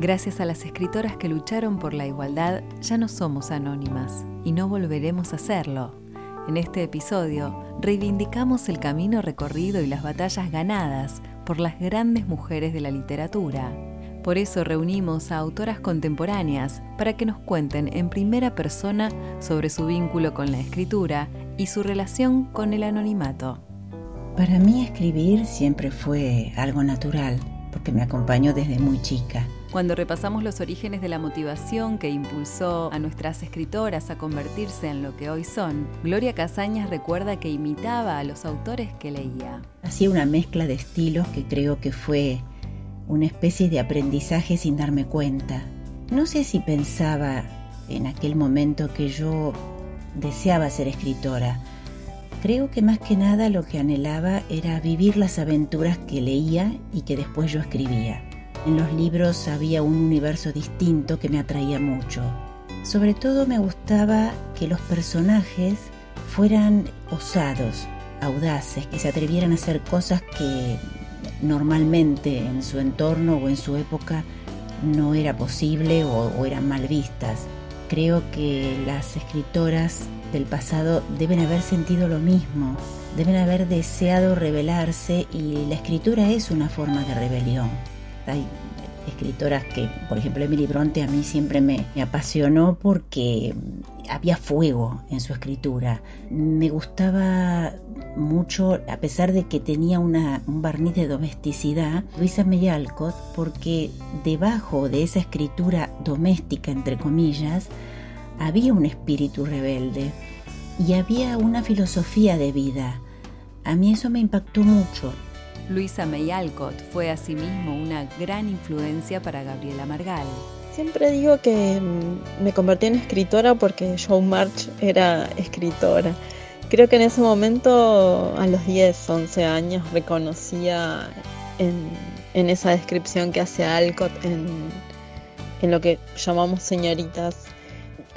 Gracias a las escritoras que lucharon por la igualdad, ya no somos anónimas y no volveremos a hacerlo. En este episodio reivindicamos el camino recorrido y las batallas ganadas por las grandes mujeres de la literatura. Por eso reunimos a autoras contemporáneas para que nos cuenten en primera persona sobre su vínculo con la escritura y su relación con el anonimato. Para mí escribir siempre fue algo natural, porque me acompañó desde muy chica. Cuando repasamos los orígenes de la motivación que impulsó a nuestras escritoras a convertirse en lo que hoy son, Gloria Casañas recuerda que imitaba a los autores que leía. Hacía una mezcla de estilos que creo que fue una especie de aprendizaje sin darme cuenta. No sé si pensaba en aquel momento que yo deseaba ser escritora. Creo que más que nada lo que anhelaba era vivir las aventuras que leía y que después yo escribía. En los libros había un universo distinto que me atraía mucho. Sobre todo me gustaba que los personajes fueran osados, audaces, que se atrevieran a hacer cosas que normalmente en su entorno o en su época no era posible o, eran mal vistas. Creo que las escritoras del pasado deben haber sentido lo mismo, deben haber deseado rebelarse y la escritura es una forma de rebelión hay escritoras que, por ejemplo, Emily Bronte a mí siempre me, apasionó porque había fuego en su escritura. Me gustaba mucho, a pesar de que tenía una, un barniz de domesticidad, Luisa May Alcott, porque debajo de esa escritura doméstica, entre comillas, había un espíritu rebelde y había una filosofía de vida. A mí eso me impactó mucho. Luisa May Alcott fue asimismo una gran influencia para Gabriela Margal. Siempre digo que mm, me convertí en escritora porque Joe March era escritora. Creo que en ese momento, a los 10, 11 años, reconocía en, esa descripción que hace Alcott en lo que llamamos señoritas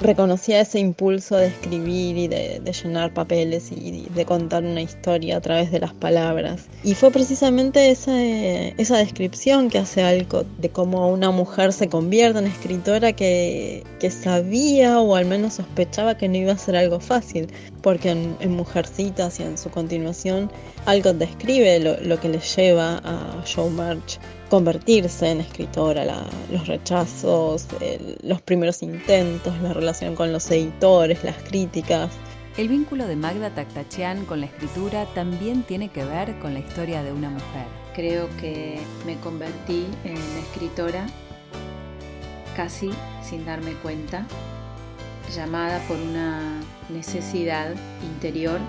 reconocía ese impulso de escribir y de, llenar papeles y de contar una historia a través de las palabras. Y fue precisamente esa, esa descripción que hace Alcott de cómo una mujer se convierte en escritora que, que, sabía o al menos sospechaba que no iba a ser algo fácil, porque en, Mujercitas y en su continuación Alcott describe lo, lo que le lleva a Joe March convertirse en escritora, los rechazos, los primeros intentos, la relación con los editores, las críticas. El vínculo de Magda Taktachian con la escritura también tiene que ver con la historia de una mujer. Creo que me convertí en escritora casi sin darme cuenta, llamada por una necesidad interior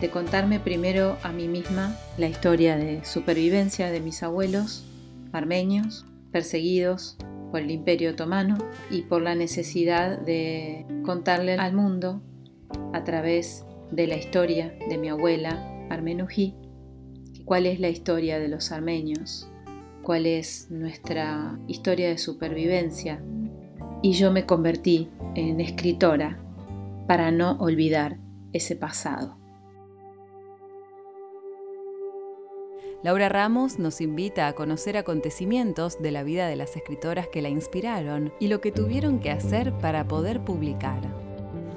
de contarme primero a mí misma la historia de supervivencia de mis abuelos armenios perseguidos por el imperio otomano y por la necesidad de contarle al mundo a través de la historia de mi abuela Armenují cuál es la historia de los armenios, cuál es nuestra historia de supervivencia y yo me convertí en escritora para no olvidar ese pasado. Laura Ramos nos invita a conocer acontecimientos de la vida de las escritoras que la inspiraron y lo que tuvieron que hacer para poder publicar.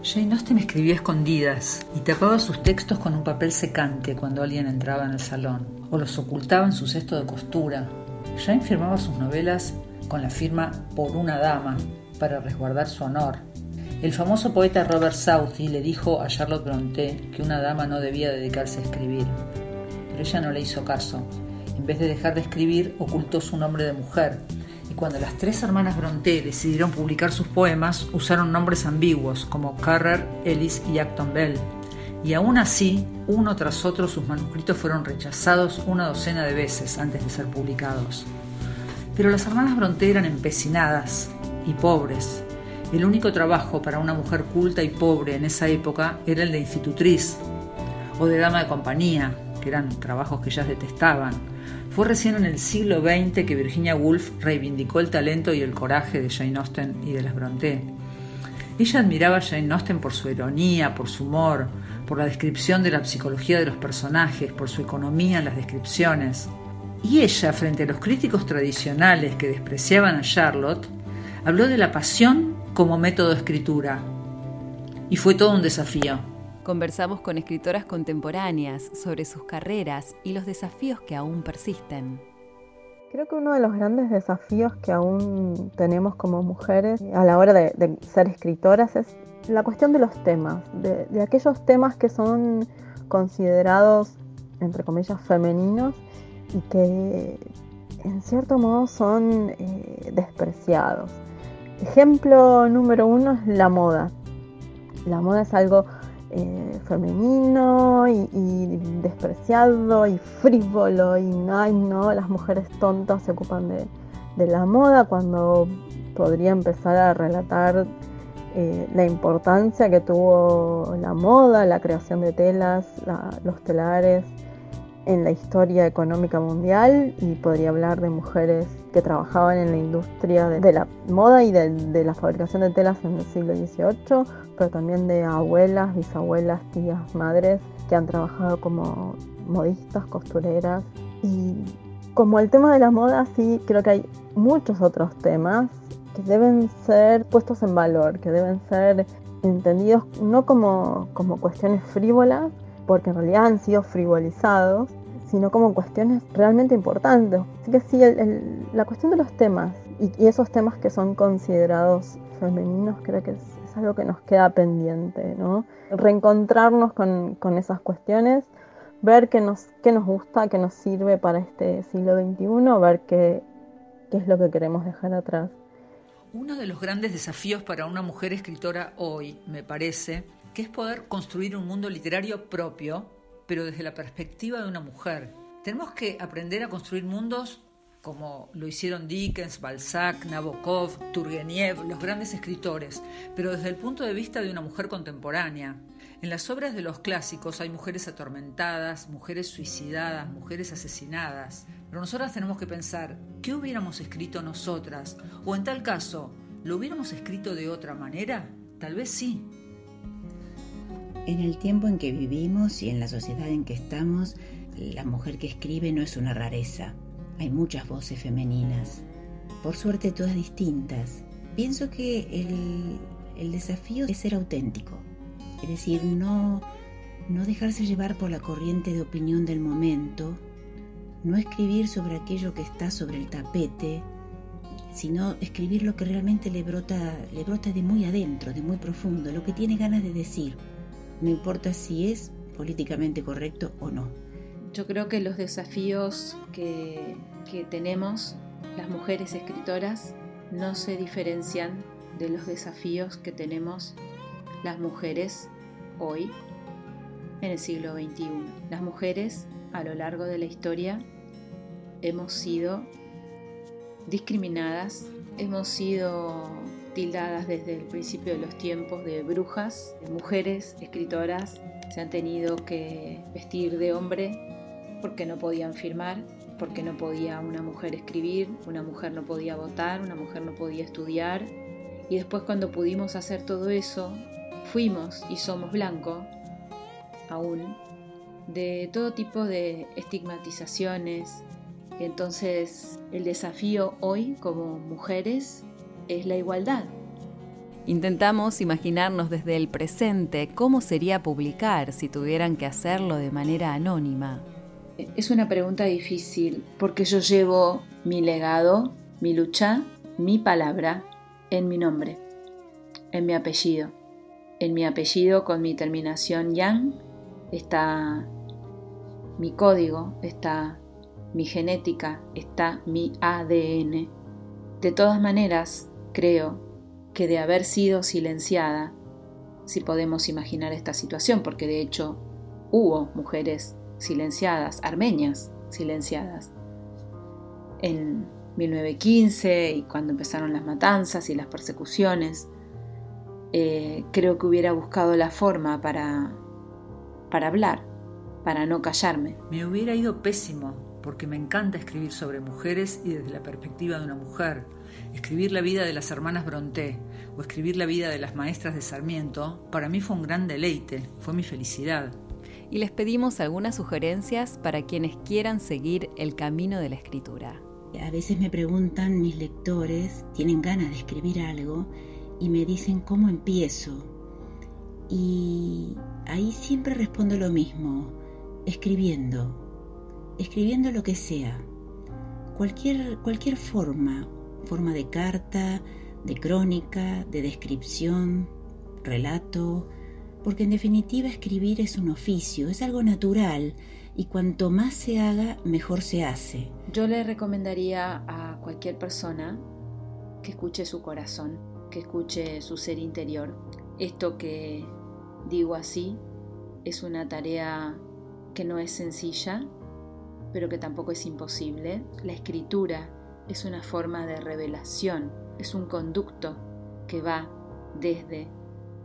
Jane Austen escribía escondidas y tapaba sus textos con un papel secante cuando alguien entraba en el salón, o los ocultaba en su cesto de costura. Jane firmaba sus novelas con la firma por una dama para resguardar su honor. El famoso poeta Robert Southey le dijo a Charlotte Brontë que una dama no debía dedicarse a escribir pero ella no le hizo caso. En vez de dejar de escribir, ocultó su nombre de mujer. Y cuando las tres hermanas Bronte decidieron publicar sus poemas, usaron nombres ambiguos como Carrer, Ellis y Acton Bell. y aún así, uno tras otro sus manuscritos fueron rechazados una docena de veces antes de ser publicados. Pero las hermanas Bronte eran empecinadas y pobres. El único trabajo para una mujer culta y pobre en esa época era el de institutriz o de dama de compañía, eran trabajos que ellas detestaban. Fue recién en el siglo XX que Virginia Woolf reivindicó el talento y el coraje de Jane Austen y de las Bronte. Ella admiraba a Jane Austen por su ironía, por su humor, por la descripción de la psicología de los personajes, por su economía en las descripciones. Y ella, frente a los críticos tradicionales que despreciaban a Charlotte, habló de la pasión como método de escritura. Y fue todo un desafío. Conversamos con escritoras contemporáneas sobre sus carreras y los desafíos que aún persisten. Creo que uno de los grandes desafíos que aún tenemos como mujeres a la hora de, ser escritoras es la cuestión de los temas, de, aquellos temas que son considerados, entre comillas, femeninos y que en cierto modo son eh, despreciados. Ejemplo número uno es la moda. La moda es algo eh, femenino y, despreciado y frívolo y no, las mujeres tontas se ocupan de, de la moda cuando podría empezar a relatar eh, la importancia que tuvo la moda, la creación de telas, los telares en la historia económica mundial y podría hablar de mujeres que trabajaban en la industria de, la moda y de, la fabricación de telas en el siglo XVIII, pero también de abuelas, bisabuelas, tías, madres que han trabajado como modistas, costureras. Y como el tema de la moda, sí creo que hay muchos otros temas que deben ser puestos en valor, que deben ser entendidos no como, como cuestiones frívolas, porque en realidad han sido frivolizados, sino como cuestiones realmente importantes. Así que sí, la cuestión de los temas y, esos temas que son considerados femeninos creo que es, algo que nos queda pendiente, ¿no? Reencontrarnos con, con esas cuestiones, ver qué nos, qué nos gusta, qué nos sirve para este siglo XXI, ver qué, qué es lo que queremos dejar atrás. Uno de los grandes desafíos para una mujer escritora hoy, me parece, que es poder construir un mundo literario propio, pero desde la perspectiva de una mujer. Tenemos que aprender a construir mundos como lo hicieron Dickens, Balzac, Nabokov, Turgenev, los grandes escritores, pero desde el punto de vista de una mujer contemporánea. En las obras de los clásicos hay mujeres atormentadas, mujeres suicidadas, mujeres asesinadas, pero nosotras tenemos que pensar, ¿qué hubiéramos escrito nosotras? O en tal caso, ¿lo hubiéramos escrito de otra manera? Tal vez sí, en el tiempo en que vivimos y en la sociedad en que estamos, la mujer que escribe no es una rareza. Hay muchas voces femeninas, por suerte todas distintas. Pienso que el, desafío es ser auténtico, es decir, no, no dejarse llevar por la corriente de opinión del momento, no escribir sobre aquello que está sobre el tapete, sino escribir lo que realmente le brota, le brota de muy adentro, de muy profundo, lo que tiene ganas de decir no importa si es políticamente correcto o no. Yo creo que los desafíos que, tenemos las mujeres escritoras no se diferencian de los desafíos que tenemos las mujeres hoy en el siglo XXI. Las mujeres a lo largo de la historia hemos sido discriminadas, hemos sido tildadas desde el principio de los tiempos de brujas, de mujeres escritoras, se han tenido que vestir de hombre porque no podían firmar, porque no podía una mujer escribir, una mujer no podía votar, una mujer no podía estudiar. Y después cuando pudimos hacer todo eso, fuimos y somos blanco, aún, de todo tipo de estigmatizaciones. Entonces el desafío hoy como mujeres es la igualdad. Intentamos imaginarnos desde el presente cómo sería publicar si tuvieran que hacerlo de manera anónima. Es una pregunta difícil porque yo llevo mi legado, mi lucha, mi palabra en mi nombre, en mi apellido. En mi apellido con mi terminación yang está mi código, está mi genética, está mi ADN. De todas maneras, creo que de haber sido silenciada, si podemos imaginar esta situación, porque de hecho hubo mujeres silenciadas, armenias silenciadas, en 1915 y cuando empezaron las matanzas y las persecuciones. Eh, creo que hubiera buscado la forma para, para hablar, para no callarme. Me hubiera ido pésimo, porque me encanta escribir sobre mujeres y desde la perspectiva de una mujer. Escribir la vida de las hermanas Bronté o escribir la vida de las maestras de Sarmiento, para mí fue un gran deleite, fue mi felicidad. Y les pedimos algunas sugerencias para quienes quieran seguir el camino de la escritura. A veces me preguntan mis lectores, tienen ganas de escribir algo y me dicen cómo empiezo. Y ahí siempre respondo lo mismo, escribiendo, escribiendo lo que sea, cualquier, cualquier forma, forma de carta, de crónica, de descripción, relato, porque en definitiva escribir es un oficio, es algo natural y cuanto más se haga, mejor se hace. Yo le recomendaría a cualquier persona que escuche su corazón, que escuche su ser interior. Esto que digo así es una tarea que no es sencilla, pero que tampoco es imposible. La escritura es una forma de revelación, es un conducto que va desde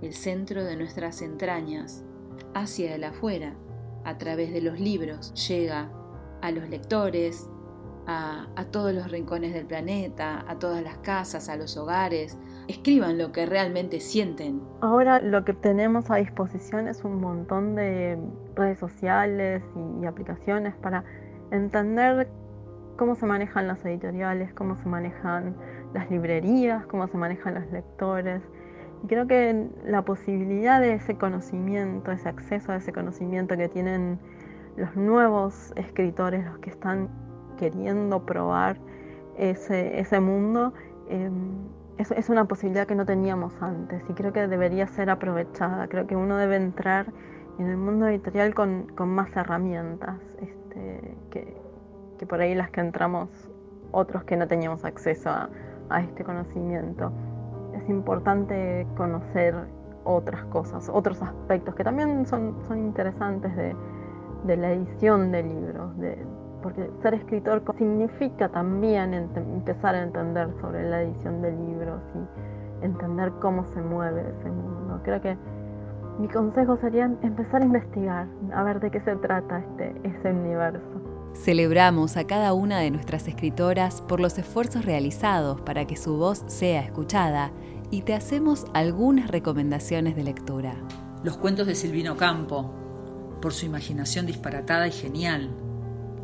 el centro de nuestras entrañas hacia el afuera a través de los libros, llega a los lectores, a, todos los rincones del planeta, a todas las casas, a los hogares. Escriban lo que realmente sienten. Ahora lo que tenemos a disposición es un montón de redes sociales y, y aplicaciones para entender cómo se manejan las editoriales, cómo se manejan las librerías, cómo se manejan los lectores. Y creo que la posibilidad de ese conocimiento, ese acceso a ese conocimiento que tienen los nuevos escritores, los que están queriendo probar ese, mundo, em, es, una posibilidad que no teníamos antes y creo que debería ser aprovechada. Creo que uno debe entrar en el mundo editorial con, más herramientas este, que, por ahí las que entramos otros que no teníamos acceso a, este conocimiento es importante conocer otras cosas, otros aspectos que también son, son interesantes de, la edición de libros, de, porque ser escritor significa también empezar a entender sobre la edición de libros y entender cómo se mueve ese mundo. Creo que mi consejo sería empezar a investigar, a ver de qué se trata este, ese universo. Celebramos a cada una de nuestras escritoras por los esfuerzos realizados para que su voz sea escuchada y te hacemos algunas recomendaciones de lectura. Los cuentos de Silvino Campo, por su imaginación disparatada y genial,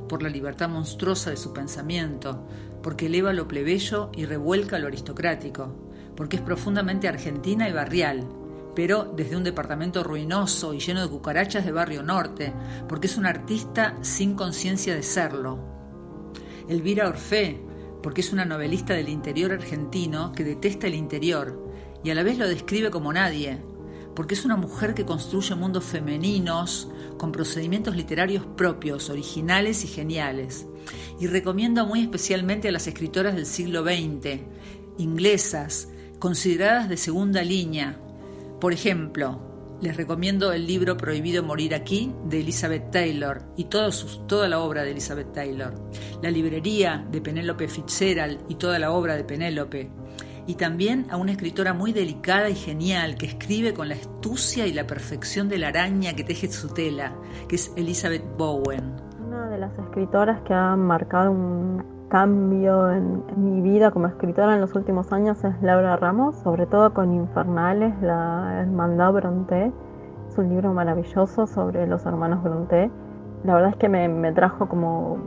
por la libertad monstruosa de su pensamiento, porque eleva lo plebeyo y revuelca lo aristocrático, porque es profundamente argentina y barrial, pero desde un departamento ruinoso y lleno de cucarachas de barrio norte, porque es un artista sin conciencia de serlo. Elvira Orfé, porque es una novelista del interior argentino que detesta el interior y a la vez lo describe como nadie, porque es una mujer que construye mundos femeninos con procedimientos literarios propios, originales y geniales. Y recomiendo muy especialmente a las escritoras del siglo XX, inglesas, consideradas de segunda línea, por ejemplo, les recomiendo el libro Prohibido Morir Aquí de Elizabeth Taylor y toda la obra de Elizabeth Taylor, la librería de Penélope Fitzgerald y toda la obra de Penélope, y también a una escritora muy delicada y genial que escribe con la astucia y la perfección de la araña que teje su tela, que es Elizabeth Bowen. Una de las escritoras que ha marcado un cambio en, mi vida como escritora en los últimos años es Laura Ramos, sobre todo con Infernales, la Hermandad Bronté. Es un libro maravilloso sobre los hermanos Bronté. La verdad es que me, trajo como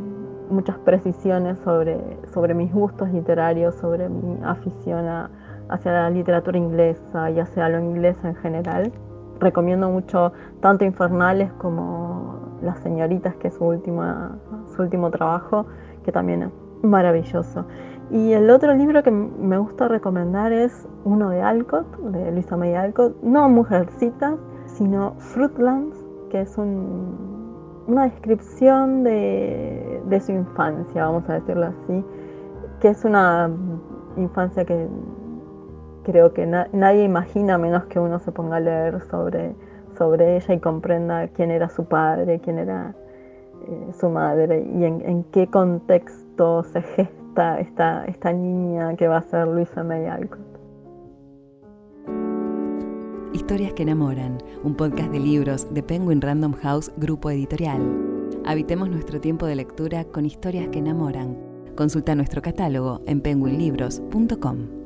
muchas precisiones sobre, sobre mis gustos literarios, sobre mi afición hacia la literatura inglesa y hacia lo inglés en general. Recomiendo mucho tanto Infernales como Las Señoritas, que es su, última, su último trabajo, que también maravilloso. Y el otro libro que me gusta recomendar es uno de Alcott, de Luisa May Alcott, no Mujercitas, sino Fruitlands, que es una descripción de, de, su infancia, vamos a decirlo así, que es una infancia que creo que nadie imagina menos que uno se ponga a leer sobre, sobre ella y comprenda quién era su padre, quién era eh, su madre y en, qué contexto se gesta esta, esta niña que va a ser Luisa May Alcott. Historias que enamoran, un podcast de libros de Penguin Random House Grupo Editorial. Habitemos nuestro tiempo de lectura con historias que enamoran. Consulta nuestro catálogo en penguinlibros.com.